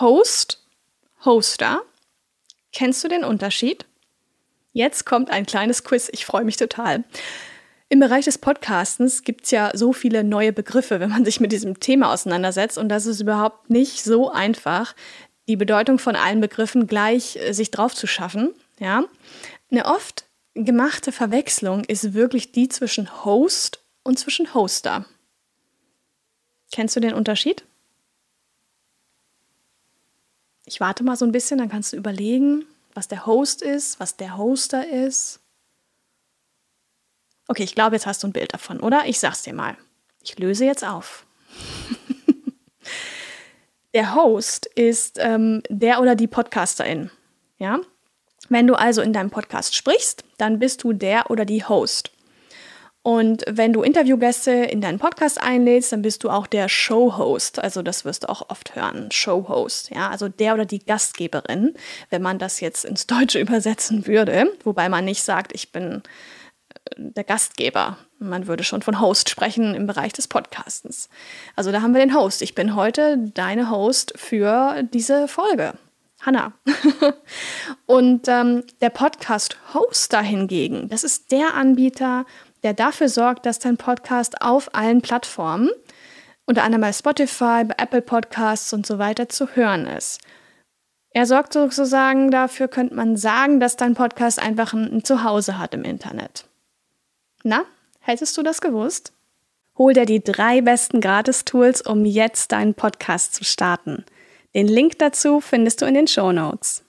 Host, Hoster. Kennst du den Unterschied? Jetzt kommt ein kleines Quiz. Ich freue mich total. Im Bereich des Podcastens gibt es ja so viele neue Begriffe, wenn man sich mit diesem Thema auseinandersetzt. Und das ist überhaupt nicht so einfach, die Bedeutung von allen Begriffen gleich äh, sich drauf zu schaffen. Ja? Eine oft gemachte Verwechslung ist wirklich die zwischen Host und zwischen Hoster. Kennst du den Unterschied? Ich warte mal so ein bisschen, dann kannst du überlegen, was der Host ist, was der Hoster ist. Okay, ich glaube, jetzt hast du ein Bild davon, oder? Ich sag's dir mal. Ich löse jetzt auf. der Host ist ähm, der oder die Podcasterin. Ja? Wenn du also in deinem Podcast sprichst, dann bist du der oder die Host. Und wenn du Interviewgäste in deinen Podcast einlädst, dann bist du auch der Showhost. Also das wirst du auch oft hören, Showhost. Ja, also der oder die Gastgeberin, wenn man das jetzt ins Deutsche übersetzen würde. Wobei man nicht sagt, ich bin der Gastgeber. Man würde schon von Host sprechen im Bereich des Podcastens. Also da haben wir den Host. Ich bin heute deine Host für diese Folge. Hanna. Und ähm, der Podcast-Hoster hingegen, das ist der Anbieter, der dafür sorgt, dass dein Podcast auf allen Plattformen, unter anderem bei Spotify, bei Apple Podcasts und so weiter, zu hören ist. Er sorgt sozusagen dafür, könnte man sagen, dass dein Podcast einfach ein, Zuhause hat im Internet. Na, hättest du das gewusst? Hol dir die drei besten Gratis-Tools, um jetzt deinen Podcast zu starten. Den Link dazu findest du in den Show Notes.